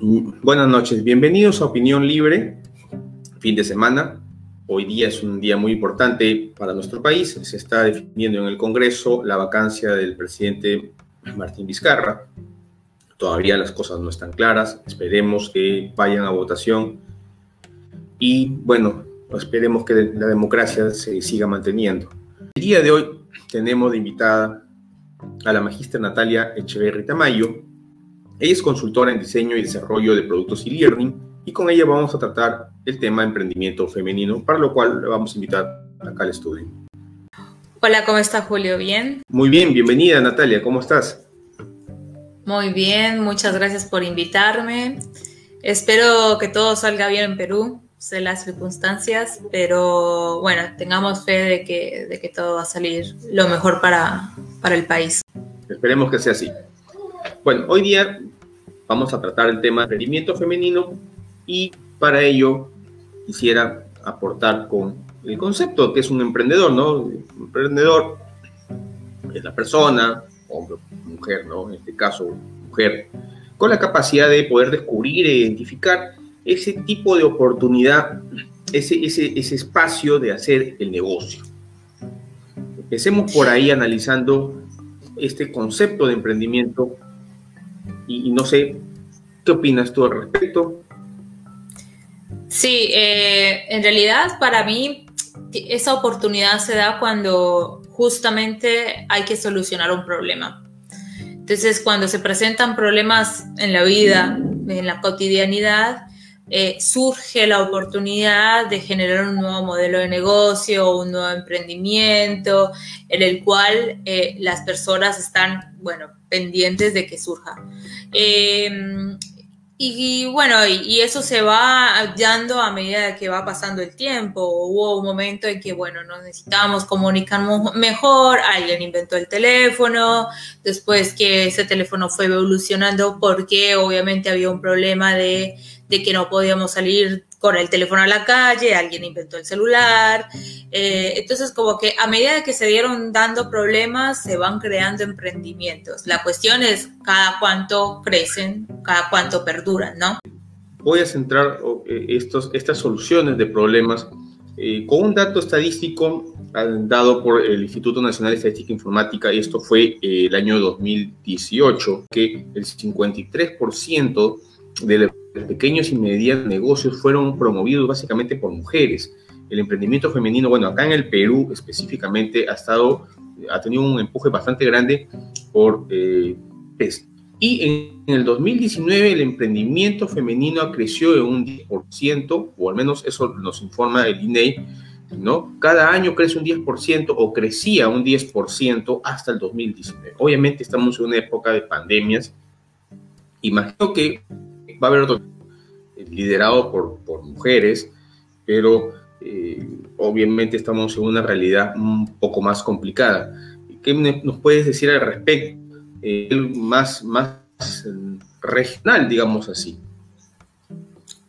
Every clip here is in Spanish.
Buenas noches, bienvenidos a Opinión Libre, fin de semana. Hoy día es un día muy importante para nuestro país. Se está definiendo en el Congreso la vacancia del presidente Martín Vizcarra. Todavía las cosas no están claras. Esperemos que vayan a votación. Y bueno, esperemos que la democracia se siga manteniendo. El día de hoy tenemos de invitada a la magistra Natalia Echeverri Tamayo, ella es consultora en diseño y desarrollo de productos y learning y con ella vamos a tratar el tema de emprendimiento femenino, para lo cual le vamos a invitar acá al estudio. Hola, ¿cómo está Julio? ¿Bien? Muy bien, bienvenida Natalia, ¿cómo estás? Muy bien, muchas gracias por invitarme. Espero que todo salga bien en Perú, sé las circunstancias, pero bueno, tengamos fe de que, de que todo va a salir lo mejor para, para el país. Esperemos que sea así. Bueno, hoy día vamos a tratar el tema de emprendimiento femenino y para ello quisiera aportar con el concepto que es un emprendedor, ¿no? Un emprendedor es la persona, hombre, mujer, ¿no? En este caso, mujer, con la capacidad de poder descubrir e identificar ese tipo de oportunidad, ese, ese, ese espacio de hacer el negocio. Empecemos por ahí analizando este concepto de emprendimiento y, no sé, ¿qué opinas tú al respecto? Sí, eh, en realidad para mí esa oportunidad se da cuando justamente hay que solucionar un problema. Entonces, cuando se presentan problemas en la vida, en la cotidianidad, eh, surge la oportunidad de generar un nuevo modelo de negocio, un nuevo emprendimiento, en el cual eh, las personas están, bueno, pendientes de que surja. Em, y, bueno, y, eso se va dando a medida que va pasando el tiempo. Hubo un momento en que, bueno, nos necesitábamos comunicarnos mejor, alguien inventó el teléfono, después que ese teléfono fue evolucionando porque obviamente había un problema de de que no podíamos salir con el teléfono a la calle, alguien inventó el celular. Eh, entonces, como que a medida que se dieron dando problemas, se van creando emprendimientos. La cuestión es cada cuánto crecen, cada cuánto perduran, ¿no? Voy a centrar eh, estos, estas soluciones de problemas eh, con un dato estadístico dado por el Instituto Nacional de Estadística e Informática, y esto fue el año 2018, que el 53% de pequeños y medianos negocios fueron promovidos básicamente por mujeres. El emprendimiento femenino, bueno, acá en el Perú específicamente ha estado, ha tenido un empuje bastante grande por eh, PES. Y en, el 2019 el emprendimiento femenino creció en un 10%, o al menos eso nos informa el INEI, ¿no? Cada año crece un 10% o crecía un 10% hasta el 2019. Obviamente estamos en una época de pandemias. Imagino que va a haber otro liderado por, por mujeres, pero eh, obviamente estamos en una realidad un poco más complicada. ¿Qué nos puedes decir al respecto? Eh, más, más regional, digamos así.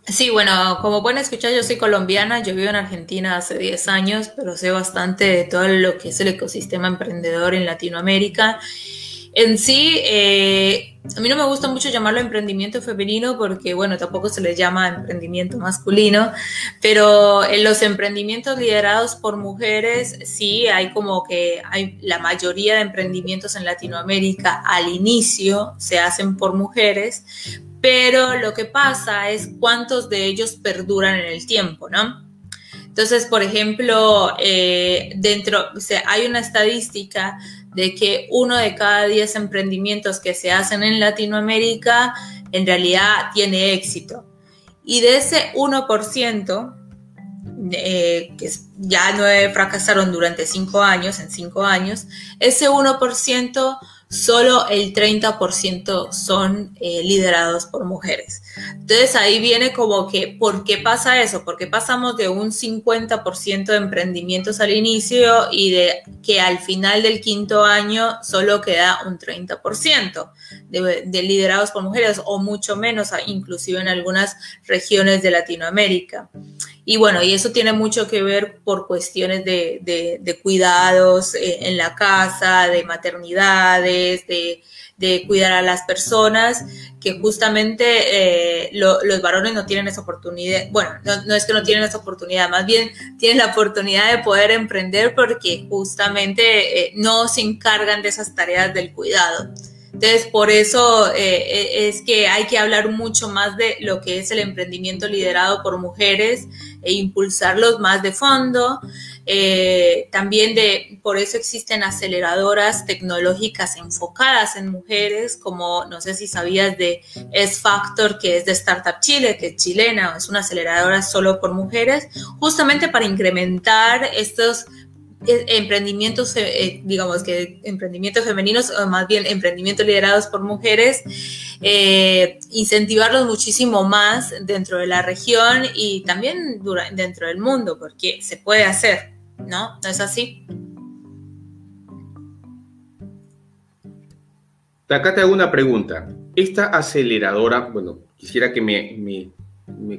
Sí, bueno, como pueden escuchar, yo soy colombiana, yo vivo en Argentina hace 10 años, pero sé bastante de todo lo que es el ecosistema emprendedor en Latinoamérica en sí, eh, a mí no me gusta mucho llamarlo emprendimiento femenino porque, bueno, tampoco se le llama emprendimiento masculino, pero en los emprendimientos liderados por mujeres, sí, hay como que hay la mayoría de emprendimientos en Latinoamérica al inicio se hacen por mujeres, pero lo que pasa es cuántos de ellos perduran en el tiempo, ¿no? Entonces, por ejemplo, eh, dentro, o sea, hay una estadística de que uno de cada diez emprendimientos que se hacen en Latinoamérica en realidad tiene éxito. Y de ese 1%, eh, que ya no fracasaron durante cinco años, en cinco años, ese 1% solo el 30% son eh, liderados por mujeres. Entonces ahí viene como que, ¿por qué pasa eso? Porque pasamos de un 50% de emprendimientos al inicio y de que al final del quinto año solo queda un 30% de, de liderados por mujeres o mucho menos, inclusive en algunas regiones de Latinoamérica. Y bueno, y eso tiene mucho que ver por cuestiones de, cuidados eh, en la casa, de maternidades, de, cuidar a las personas, que justamente eh, los varones no tienen esa oportunidad. Bueno, no, es que no tienen esa oportunidad, más bien tienen la oportunidad de poder emprender porque justamente eh, no se encargan de esas tareas del cuidado. Entonces, por eso eh, eh, es que hay que hablar mucho más de lo que es el emprendimiento liderado por mujeres e impulsarlos más de fondo. Eh, también de, por eso existen aceleradoras tecnológicas enfocadas en mujeres, como no sé si sabías de S-Factor, que es de Startup Chile, que es chilena, es una aceleradora solo por mujeres, justamente para incrementar estos emprendimientos, eh, digamos que emprendimientos femeninos, o más bien emprendimientos liderados por mujeres, eh, incentivarlos muchísimo más dentro de la región y también dentro del mundo, porque se puede hacer, ¿no? ¿No es así? Acá te hago una pregunta. Esta aceleradora, bueno, quisiera que me,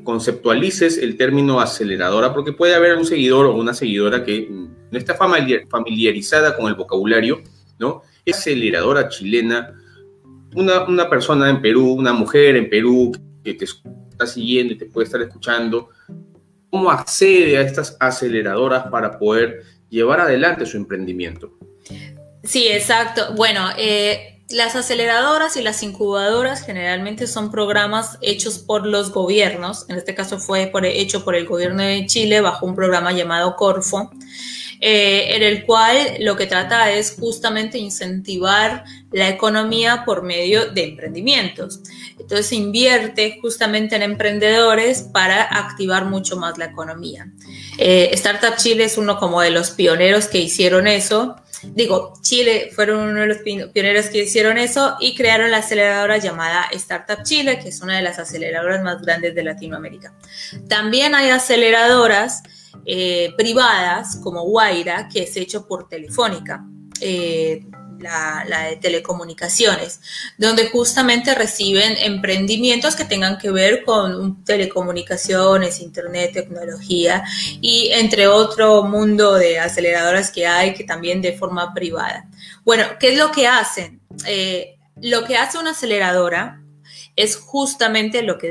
conceptualices el término aceleradora, porque puede haber un seguidor o una seguidora que no está familiarizada con el vocabulario, ¿no? Aceleradora chilena, una, una persona en Perú, una mujer en Perú que te está siguiendo y te puede estar escuchando, ¿cómo accede a estas aceleradoras para poder llevar adelante su emprendimiento? Sí, exacto. Bueno, eh, las aceleradoras y las incubadoras generalmente son programas hechos por los gobiernos, en este caso fue hecho por el gobierno de Chile bajo un programa llamado Corfo, eh, en el cual lo que trata es justamente incentivar la economía por medio de emprendimientos. Entonces invierte justamente en emprendedores para activar mucho más la economía. Eh, Startup Chile es uno como de los pioneros que hicieron eso digo, Chile fueron uno de los pioneros que hicieron eso y crearon la aceleradora llamada Startup Chile, que es una de las aceleradoras más grandes de Latinoamérica. También hay aceleradoras eh, privadas como Guaira, que es hecho por Telefónica. Eh, la, de telecomunicaciones, donde justamente reciben emprendimientos que tengan que ver con telecomunicaciones, internet, tecnología y entre otro mundo de aceleradoras que hay que también de forma privada. Bueno, ¿qué es lo que hacen? Eh, lo que hace una aceleradora es justamente lo que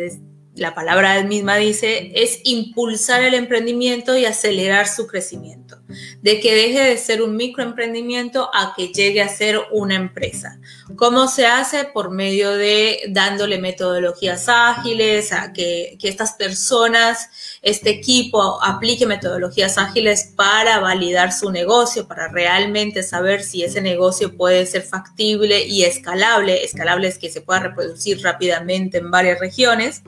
la palabra misma dice, es impulsar el emprendimiento y acelerar su crecimiento, de que deje de ser un microemprendimiento a que llegue a ser una empresa. ¿Cómo se hace? Por medio de dándole metodologías ágiles, a que, que estas personas, este equipo aplique metodologías ágiles para validar su negocio, para realmente saber si ese negocio puede ser factible y escalable. Escalable es que se pueda reproducir rápidamente en varias regiones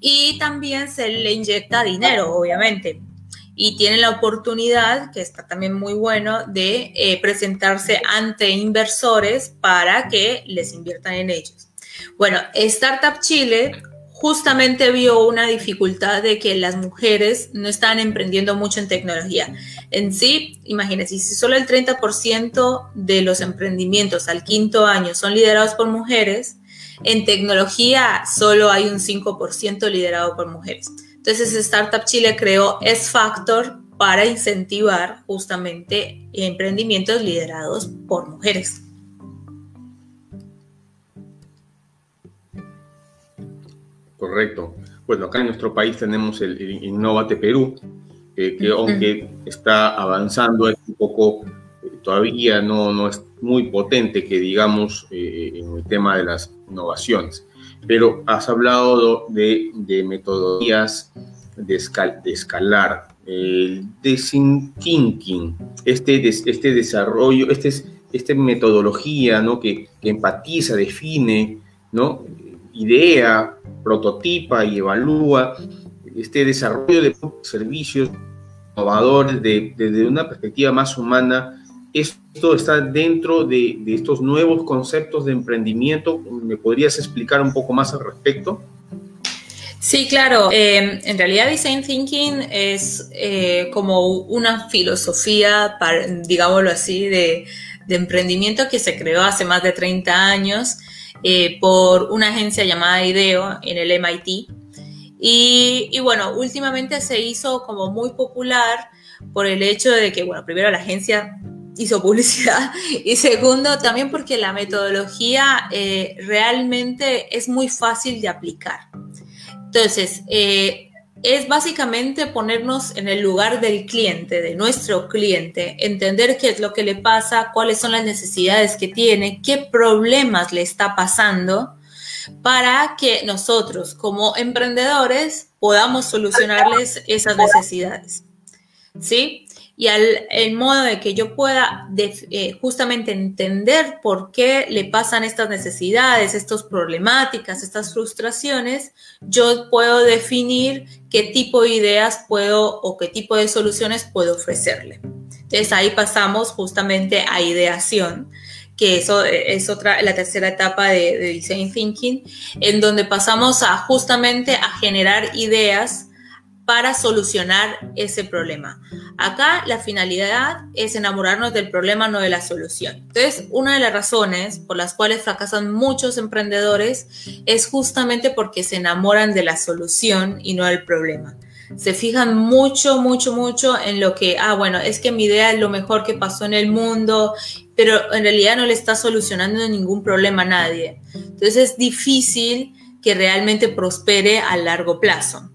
y también se le inyecta dinero, obviamente. Y tienen la oportunidad, que está también muy bueno, de eh, presentarse ante inversores para que les inviertan en ellos. Bueno, Startup Chile justamente vio una dificultad de que las mujeres no están emprendiendo mucho en tecnología. En sí, imagínense, si solo el 30% de los emprendimientos al quinto año son liderados por mujeres, en tecnología solo hay un 5% liderado por mujeres. Entonces Startup Chile creó S-Factor para incentivar justamente emprendimientos liderados por mujeres. Correcto. Bueno, acá en nuestro país tenemos el, Innovate Perú, que aunque está avanzando es un poco todavía no, no es muy potente que digamos eh, en el tema de las innovaciones. Pero has hablado de, de metodologías de, de escalar, el design thinking, este, este desarrollo, este, esta metodología ¿no? que, que empatiza, define, ¿no? idea, prototipa y evalúa este desarrollo de servicios innovadores desde una perspectiva más humana esto está dentro de, estos nuevos conceptos de emprendimiento. ¿Me podrías explicar un poco más al respecto? Sí, claro. Eh, en realidad, Design Thinking es eh, como una filosofía, digámoslo así, de, emprendimiento que se creó hace más de 30 años eh, por una agencia llamada IDEO en el MIT Y, bueno, últimamente se hizo como muy popular por el hecho de que, bueno, primero la agencia hizo publicidad y segundo también porque la metodología eh, realmente es muy fácil de aplicar. Entonces, eh, es básicamente ponernos en el lugar del cliente, de nuestro cliente, entender qué es lo que le pasa, cuáles son las necesidades que tiene, qué problemas le está pasando, para que nosotros como emprendedores podamos solucionarles esas necesidades. ¿Sí? Y al el modo de que yo pueda eh, justamente entender por qué le pasan estas necesidades, estas problemáticas, estas frustraciones, yo puedo definir qué tipo de ideas puedo o qué tipo de soluciones puedo ofrecerle. Entonces ahí pasamos justamente a ideación que eso es otra, la tercera etapa de, de design thinking, en donde pasamos a justamente a generar ideas para solucionar ese problema. Acá la finalidad es enamorarnos del problema, no de la solución. Entonces, una de las razones por las cuales fracasan muchos emprendedores es justamente porque se enamoran de la solución y no del problema. Se fijan mucho, mucho, mucho en lo que, ah, bueno, es que mi idea es lo mejor que pasó en el mundo, pero en realidad no le está solucionando ningún problema a nadie. Entonces es difícil que realmente prospere a largo plazo.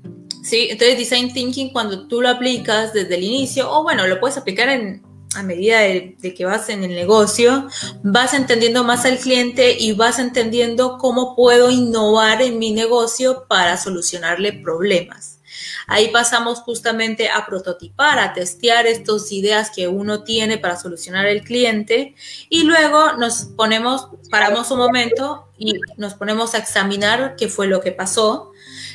¿Sí? Entonces, design thinking, cuando tú lo aplicas desde el inicio, o bueno, lo puedes aplicar en, a medida de, que vas en el negocio, vas entendiendo más al cliente y vas entendiendo cómo puedo innovar en mi negocio para solucionarle problemas. Ahí pasamos justamente a prototipar, a testear estas ideas que uno tiene para solucionar el cliente y luego nos ponemos, paramos un momento y nos ponemos a examinar qué fue lo que pasó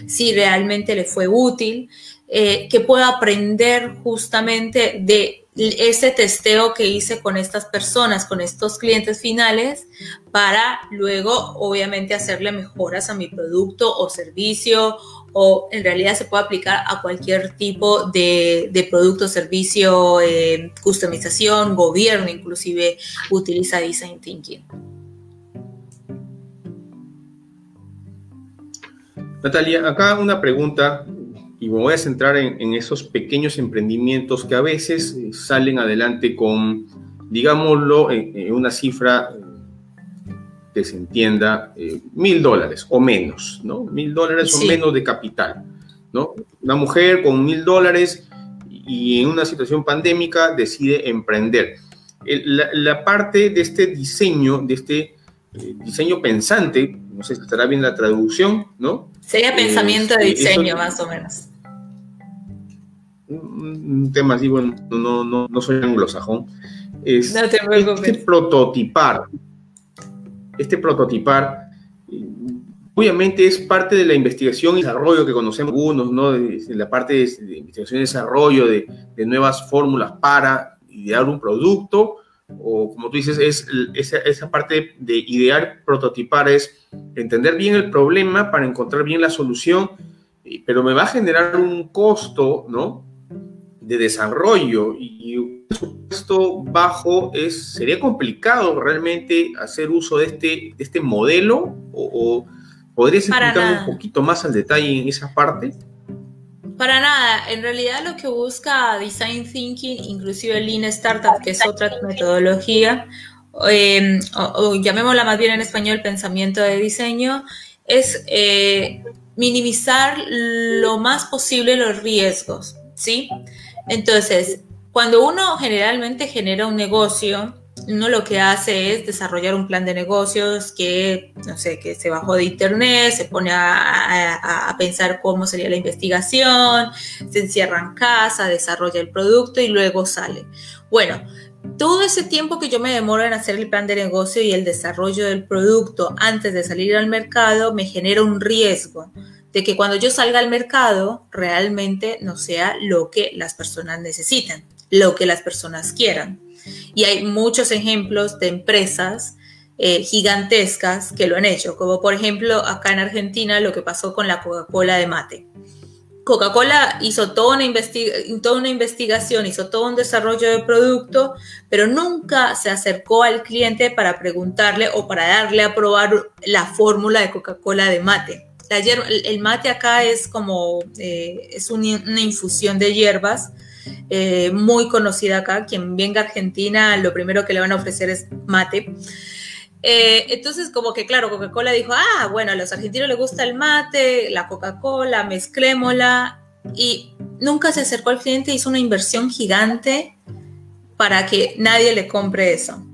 si realmente le fue útil, eh, que pueda aprender justamente de ese testeo que hice con estas personas, con estos clientes finales, para luego obviamente hacerle mejoras a mi producto o servicio o en realidad se puede aplicar a cualquier tipo de, producto, servicio, eh, customización, gobierno inclusive utiliza Design Thinking. Natalia, acá una pregunta y me voy a centrar en, esos pequeños emprendimientos que a veces salen adelante con, digámoslo, en, una cifra eh, que se entienda, eh, mil dólares o menos, ¿no? Mil dólares o menos de capital, ¿no? Una mujer con mil dólares y en una situación pandémica decide emprender. la, parte de este diseño, de este diseño pensante, no sé si estará bien la traducción, ¿no? Sería pensamiento de diseño, más o menos. Un tema así, bueno, no, no, no soy anglosajón. Es, no te Este prototipar, este prototipar, obviamente es parte de la investigación y desarrollo que conocemos algunos, ¿no? De, la parte de, investigación y desarrollo de, de nuevas fórmulas para idear un producto, o como tú dices, es esa, esa, parte de idear, prototipar, es entender bien el problema para encontrar bien la solución, pero me va a generar un costo, ¿no? De desarrollo y un presupuesto bajo es, sería complicado realmente hacer uso de este, de este modelo o, o podrías explicarme un poquito más al detalle en esa parte. Para nada, en realidad lo que busca Design Thinking, inclusive Lean Startup, que es otra metodología, em, o, llamémosla más bien en español pensamiento de diseño, es eh, minimizar lo más posible los riesgos, ¿sí? Entonces, cuando uno generalmente genera un negocio, uno lo que hace es desarrollar un plan de negocios que, no sé, que se bajó de internet, se pone a, pensar cómo sería la investigación, se encierra en casa, desarrolla el producto y luego sale. Bueno, todo ese tiempo que yo me demoro en hacer el plan de negocio y el desarrollo del producto antes de salir al mercado me genera un riesgo de que cuando yo salga al mercado realmente no sea lo que las personas necesitan, lo que las personas quieran. Y hay muchos ejemplos de empresas eh, gigantescas que lo han hecho, como por ejemplo acá en Argentina lo que pasó con la Coca-Cola de mate. Coca-Cola hizo toda una, toda una investigación, hizo todo un desarrollo de producto, pero nunca se acercó al cliente para preguntarle o para darle a probar la fórmula de Coca-Cola de mate. el mate acá es como, eh, es una infusión de hierbas eh, muy conocida acá. Quien venga a Argentina, lo primero que le van a ofrecer es mate. Eh, entonces, como que claro, Coca-Cola dijo, ah, bueno, a los argentinos les gusta el mate, la Coca-Cola, mezclémosla. Y nunca se acercó al cliente, hizo una inversión gigante para que nadie le compre eso.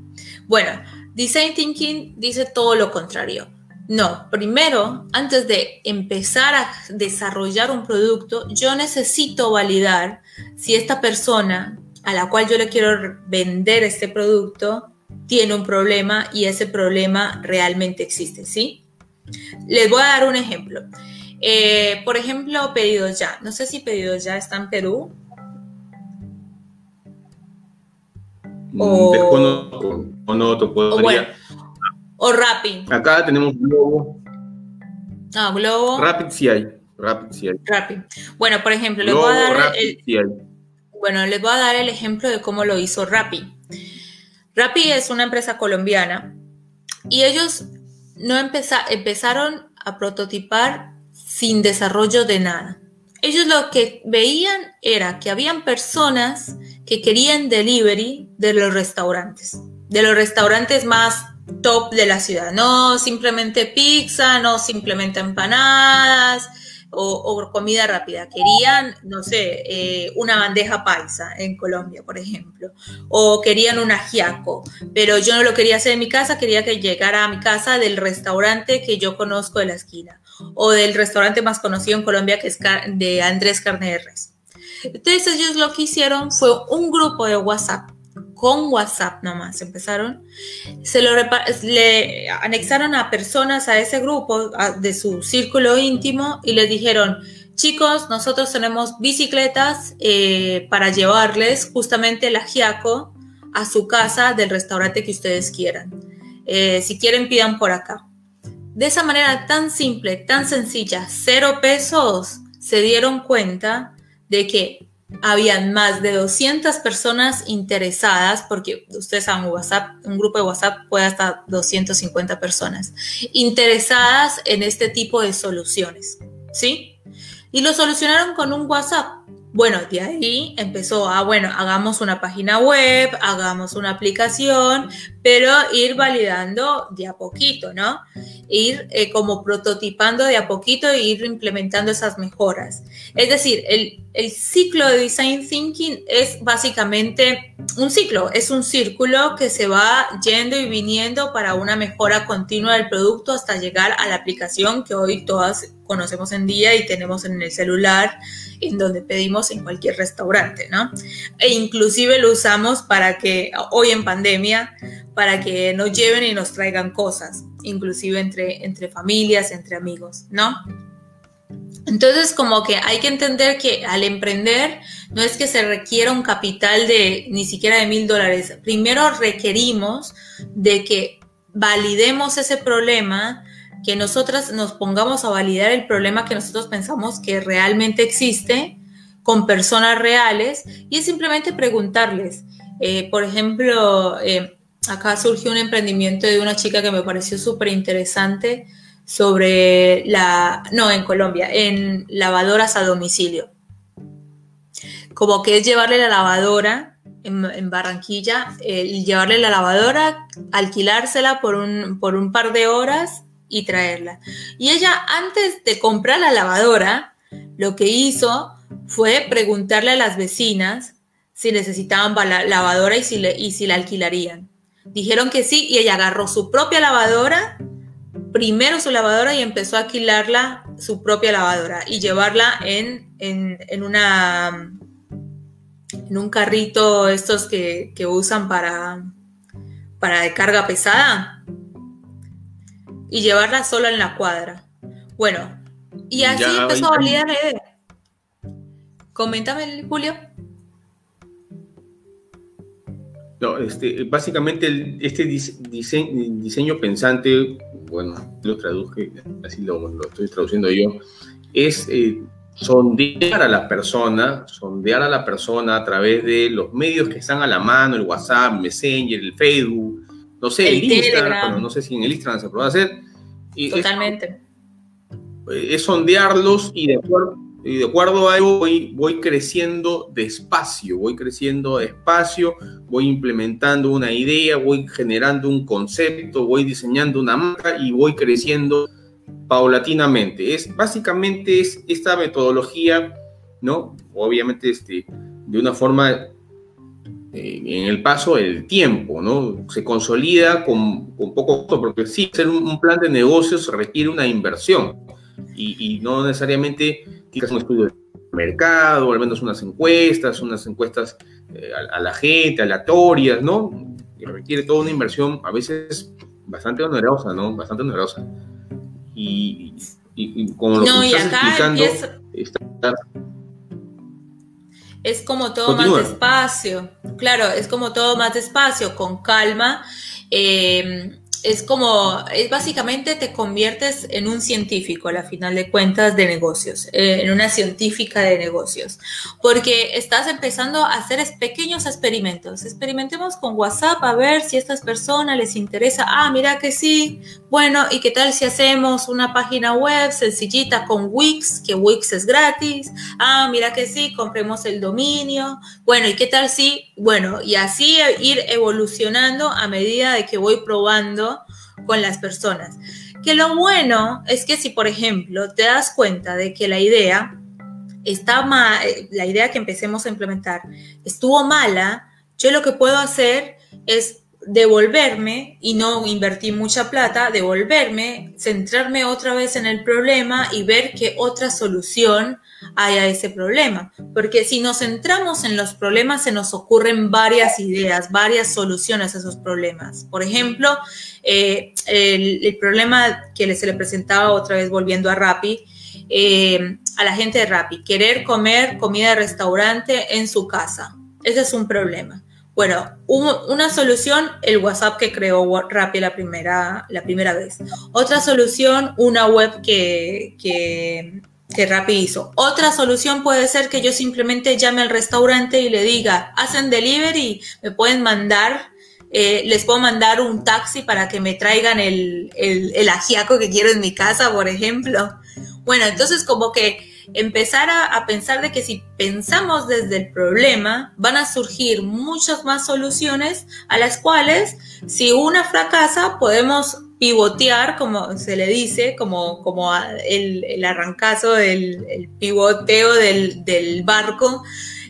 Bueno, Design Thinking dice todo lo contrario. No, primero, antes de empezar a desarrollar un producto, yo necesito validar si esta persona a la cual yo le quiero vender este producto tiene un problema y ese problema realmente existe, ¿sí? Les voy a dar un ejemplo. Eh, por ejemplo, Pedidos Ya. No sé si Pedidos Ya está en Perú. Mm, o, o no, te puedo o Rappi. Acá tenemos Globo. Ah, Globo. Rapid sí hay. Rapid. Rapid. Bueno, por ejemplo, les voy a dar el, Bueno, les voy a dar el ejemplo de cómo lo hizo Rappi. Rappi es una empresa colombiana y ellos no empezaron a prototipar sin desarrollo de nada. Ellos lo que veían era que habían personas que querían delivery de los restaurantes, de los restaurantes más top de la ciudad, no simplemente pizza, no simplemente empanadas o, comida rápida, querían, no sé, eh, una bandeja paisa en Colombia, por ejemplo, o querían un ajiaco, pero yo no lo quería hacer en mi casa, quería que llegara a mi casa del restaurante que yo conozco de la esquina, o del restaurante más conocido en Colombia que es de Andrés Carne de Res. Entonces ellos lo que hicieron fue un grupo de WhatsApp con WhatsApp nomás empezaron, se lo le anexaron a personas a ese grupo de su círculo íntimo y les dijeron, chicos, nosotros tenemos bicicletas eh, para llevarles justamente el ajiaco a su casa del restaurante que ustedes quieran. Eh, si quieren, pidan por acá. De esa manera tan simple, tan sencilla, cero pesos, se dieron cuenta de que habían más de 200 personas interesadas, porque ustedes saben, WhatsApp, un grupo de WhatsApp puede hasta 250 personas, interesadas en este tipo de soluciones, ¿sí? Y lo solucionaron con un WhatsApp. Bueno, de ahí empezó a, bueno, hagamos una página web, hagamos una aplicación, pero ir validando de a poquito, ¿no? Ir eh, como prototipando de a poquito e ir implementando esas mejoras. Es decir, el, el ciclo de Design Thinking es básicamente un ciclo, es un círculo que se va yendo y viniendo para una mejora continua del producto hasta llegar a la aplicación que hoy todas conocemos en día y tenemos en el celular, en donde pedimos en cualquier restaurante, ¿no? E inclusive lo usamos para que, hoy en pandemia, para que nos lleven y nos traigan cosas, inclusive entre, entre familias, entre amigos, ¿no? Entonces, como que hay que entender que al emprender no es que se requiera un capital de ni siquiera de mil dólares. Primero requerimos de que validemos ese problema, que nosotras nos pongamos a validar el problema que nosotros pensamos que realmente existe con personas reales y es simplemente preguntarles. Eh, por ejemplo, eh, acá surgió un emprendimiento de una chica que me pareció súper interesante sobre la, no, en Colombia, en lavadoras a domicilio. Como que es llevarle la lavadora en, Barranquilla, llevarle la lavadora, alquilársela por un, por un par de horas y traerla. Y ella, antes de comprar la lavadora, lo que hizo fue preguntarle a las vecinas si necesitaban la lavadora y si, y si la alquilarían. Dijeron que sí y ella agarró su propia lavadora, primero su lavadora y empezó a alquilarla su propia lavadora y llevarla en, en, una en un carrito estos que, que usan para, para carga pesada y llevarla sola en la cuadra. Bueno, y así empezó a validar la idea. Coméntame, Julio. No, este, básicamente este diseño, pensante, bueno, lo traduje, así lo, estoy traduciendo yo, es eh, sondear a la persona, sondear a la persona a través de los medios que están a la mano, el WhatsApp, Messenger, el Facebook, no sé, el, Instagram, no sé si en el Instagram se puede hacer. Totalmente. es sondearlos y de acuerdo, y de acuerdo a voy, voy creciendo despacio, voy creciendo despacio, voy implementando una idea, voy generando un concepto, voy diseñando una marca y voy creciendo paulatinamente. Es, básicamente es esta metodología, ¿no? Obviamente este, de una forma eh, en el paso del tiempo, ¿no? Se consolida con, con poco costo, porque sí, hacer un, plan de negocios requiere una inversión y, y no necesariamente tienes un estudio de mercado, al menos unas encuestas, unas encuestas eh, a, la gente, aleatorias, ¿no? Y requiere toda una inversión a veces bastante onerosa, ¿no? Bastante onerosa. Y, y, como lo que estás explicando, es como todo más despacio. Claro, es como todo más despacio, con calma. Eh, es como, es básicamente te conviertes en un científico a la final de cuentas de negocios, eh, en una científica de negocios, porque estás empezando a hacer pequeños experimentos. Experimentemos con WhatsApp a ver si a estas personas les interesa. Ah, mira que sí. Bueno, ¿y qué tal si hacemos una página web sencillita con Wix, que Wix es gratis? Ah, mira que sí, compremos el dominio. Bueno, ¿y qué tal si, bueno, y así ir evolucionando a medida de que voy probando con las personas. Que lo bueno es que si, por ejemplo, te das cuenta de que la idea está mal, la idea que empecemos a implementar estuvo mala, yo lo que puedo hacer es devolverme y no invertir mucha plata, devolverme, centrarme otra vez en el problema y ver qué otra solución hay a ese problema. Porque si nos centramos en los problemas, se nos ocurren varias ideas, varias soluciones a esos problemas. Por ejemplo, eh, el, problema que se le presentaba otra vez volviendo a Rappi, eh, a la gente de Rappi, querer comer comida de restaurante en su casa. Ese es un problema. Bueno, una solución, el WhatsApp que creó Rappi la primera, la primera vez. Otra solución, una web que, que que Rappi hizo. Otra solución puede ser que yo simplemente llame al restaurante y le diga, hacen delivery, me pueden mandar, eh, les puedo mandar un taxi para que me traigan el, el, ajiaco que quiero en mi casa, por ejemplo. Bueno, entonces como que empezar a, pensar de que si pensamos desde el problema, van a surgir muchas más soluciones a las cuales, si una fracasa, podemos pivotear, como se le dice, como, como el, el arrancazo del el pivoteo del, barco,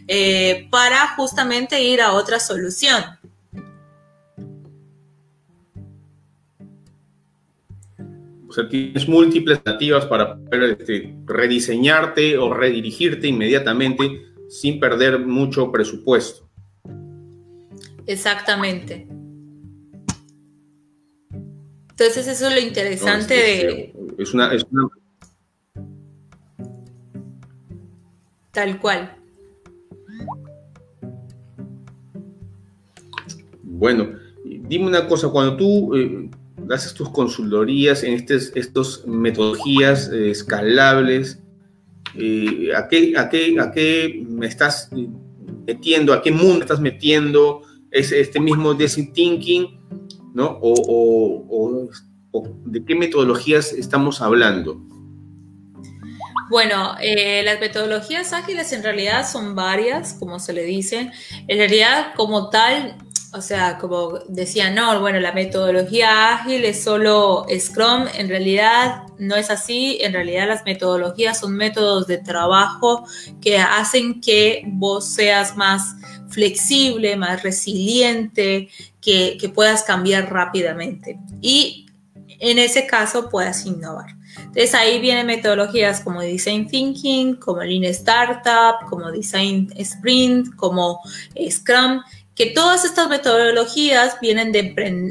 eh, para justamente ir a otra solución. Sea, tienes múltiples alternativas para poder este, rediseñarte o redirigirte inmediatamente sin perder mucho presupuesto. Exactamente. Entonces eso es lo interesante de... Es una, es una... Tal cual. Bueno, dime una cosa, cuando tú eh, haces tus consultorías en estas estos metodologías eh, escalables, eh, ¿a, qué, a, qué, ¿a qué me estás metiendo? ¿A qué mundo estás metiendo? ¿Es este mismo design thinking? ¿no? O, de qué metodologías estamos hablando. Bueno, eh, las metodologías ágiles en realidad son varias, como se le dice. En realidad, como tal, o sea, como decía no, bueno, la metodología ágil es solo Scrum. En realidad no es así. En realidad las metodologías son métodos de trabajo que hacen que vos seas más flexible, más resiliente, que, puedas cambiar rápidamente y en ese caso puedas innovar. Entonces ahí vienen metodologías como Design Thinking, como Lean Startup, como Design Sprint, como Scrum, que todas estas metodologías vienen de,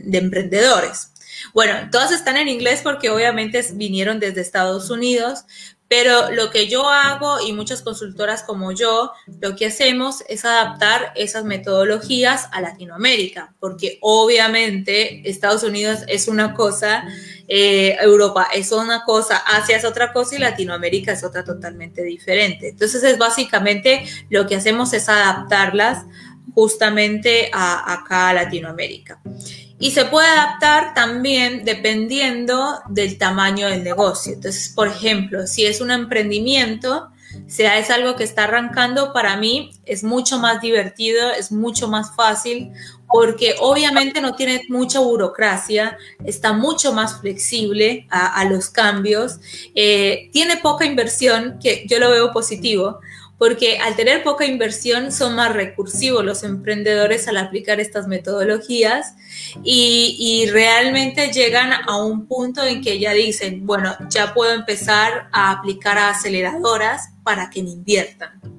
de emprendedores. Bueno, todas están en inglés porque obviamente vinieron desde Estados Unidos, pero lo que yo hago y muchas consultoras como yo, lo que hacemos es adaptar esas metodologías a Latinoamérica, porque obviamente Estados Unidos es una cosa, eh, Europa es una cosa, Asia es otra cosa y Latinoamérica es otra totalmente diferente. Entonces es básicamente lo que hacemos es adaptarlas justamente a, acá a Latinoamérica. Y se puede adaptar también dependiendo del tamaño del negocio. Entonces, por ejemplo, si es un emprendimiento, sea es algo que está arrancando, para mí es mucho más divertido, es mucho más fácil, porque obviamente no tiene mucha burocracia, está mucho más flexible a, los cambios, eh, tiene poca inversión, que yo lo veo positivo, porque al tener poca inversión son más recursivos los emprendedores al aplicar estas metodologías y, realmente llegan a un punto en que ya dicen, bueno, ya puedo empezar a aplicar a aceleradoras para que me inviertan.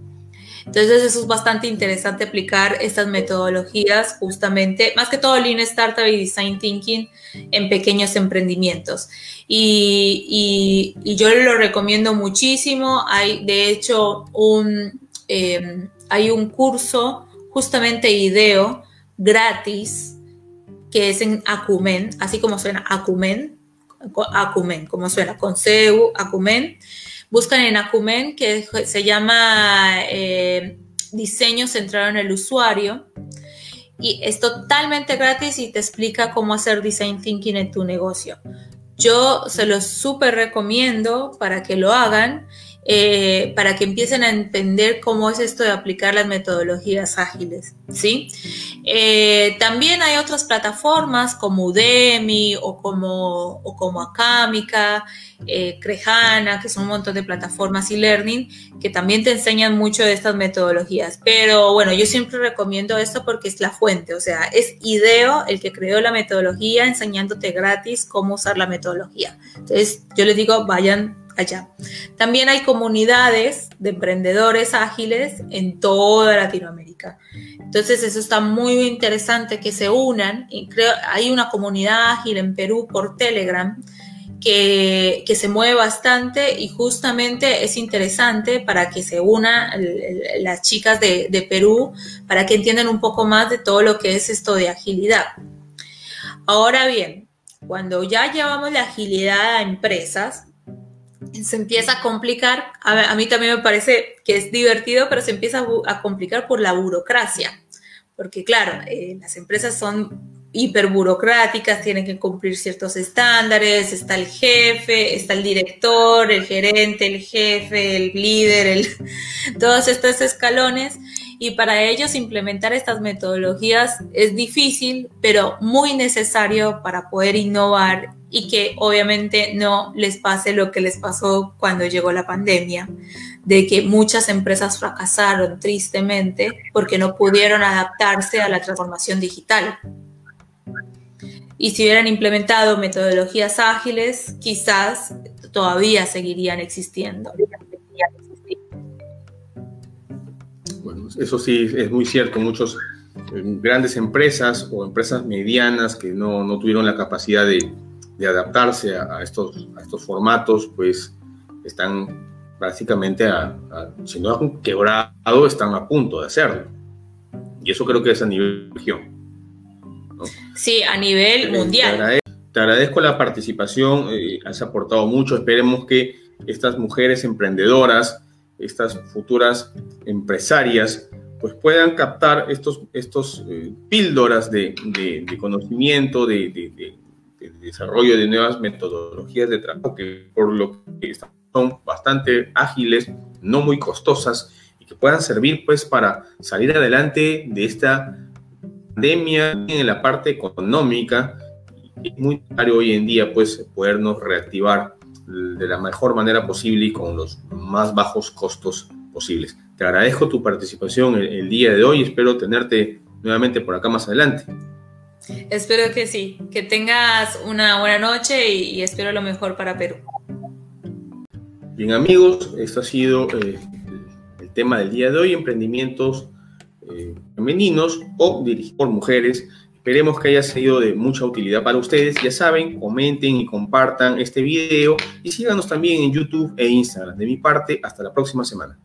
Entonces eso es bastante interesante aplicar estas metodologías justamente, más que todo Lean Startup y Design Thinking en pequeños emprendimientos. Y, yo lo recomiendo muchísimo. Hay de hecho un, em, hay un curso justamente IDEO gratis que es en Acumen, así como suena Acumen, Acumen, como suena, con Acumen Buscan en Acumen que se llama eh, Diseño centrado en el usuario y es totalmente gratis y te explica cómo hacer design thinking en tu negocio. Yo se los súper recomiendo para que lo hagan eh, para que empiecen a entender cómo es esto de aplicar las metodologías ágiles, ¿sí? Eh, también hay otras plataformas como Udemy o como, o como Acámica, eh, Crejana, que son un montón de plataformas y learning que también te enseñan mucho de estas metodologías. Pero bueno, yo siempre recomiendo esto porque es la fuente, o sea, es IDEO el que creó la metodología enseñándote gratis cómo usar la metodología. Entonces, yo les digo, vayan allá. También hay comunidades de emprendedores ágiles en toda Latinoamérica. Entonces eso está muy interesante que se unan. Y creo hay una comunidad ágil en Perú por Telegram que, se mueve bastante y justamente es interesante para que se unan las chicas de, de Perú para que entiendan un poco más de todo lo que es esto de agilidad. Ahora bien, cuando ya llevamos la agilidad a empresas, se empieza a complicar, a, mí también me parece que es divertido, pero se empieza a, complicar por la burocracia, porque claro, eh, las empresas son hiperburocráticas, tienen que cumplir ciertos estándares, está el jefe, está el director, el gerente, el jefe, el líder, el, todos estos escalones. Y para ellos implementar estas metodologías es difícil, pero muy necesario para poder innovar y que obviamente no les pase lo que les pasó cuando llegó la pandemia, de que muchas empresas fracasaron tristemente porque no pudieron adaptarse a la transformación digital. Y si hubieran implementado metodologías ágiles, quizás todavía seguirían existiendo. Bueno, eso sí es muy cierto. Muchos eh, grandes empresas o empresas medianas que no, no tuvieron la capacidad de, de adaptarse a, estos, a estos formatos, pues están básicamente, a, si no han quebrado, están a punto de hacerlo. Y eso creo que es a nivel región. Sí, a nivel mundial. Te agradezco, la participación, eh, has aportado mucho. Esperemos que estas mujeres emprendedoras, estas futuras empresarias, pues puedan captar estos, estos eh, píldoras de, de, conocimiento, de, desarrollo de nuevas metodologías de trabajo que por lo que son bastante ágiles, no muy costosas y que puedan servir pues para salir adelante de esta pandemia en la parte económica. Es muy necesario hoy en día pues podernos reactivar de la mejor manera posible y con los más bajos costos posibles. Te agradezco tu participación el día de hoy, espero tenerte nuevamente por acá más adelante. Espero que sí, que tengas una buena noche y, espero lo mejor para Perú. Bien amigos, esto ha sido eh, el tema del día de hoy, emprendimientos eh, femeninos o dirigidos por mujeres. Esperemos que haya sido de mucha utilidad para ustedes. Ya saben, comenten y compartan este video y síganos también en YouTube e Instagram. De mi parte, hasta la próxima semana.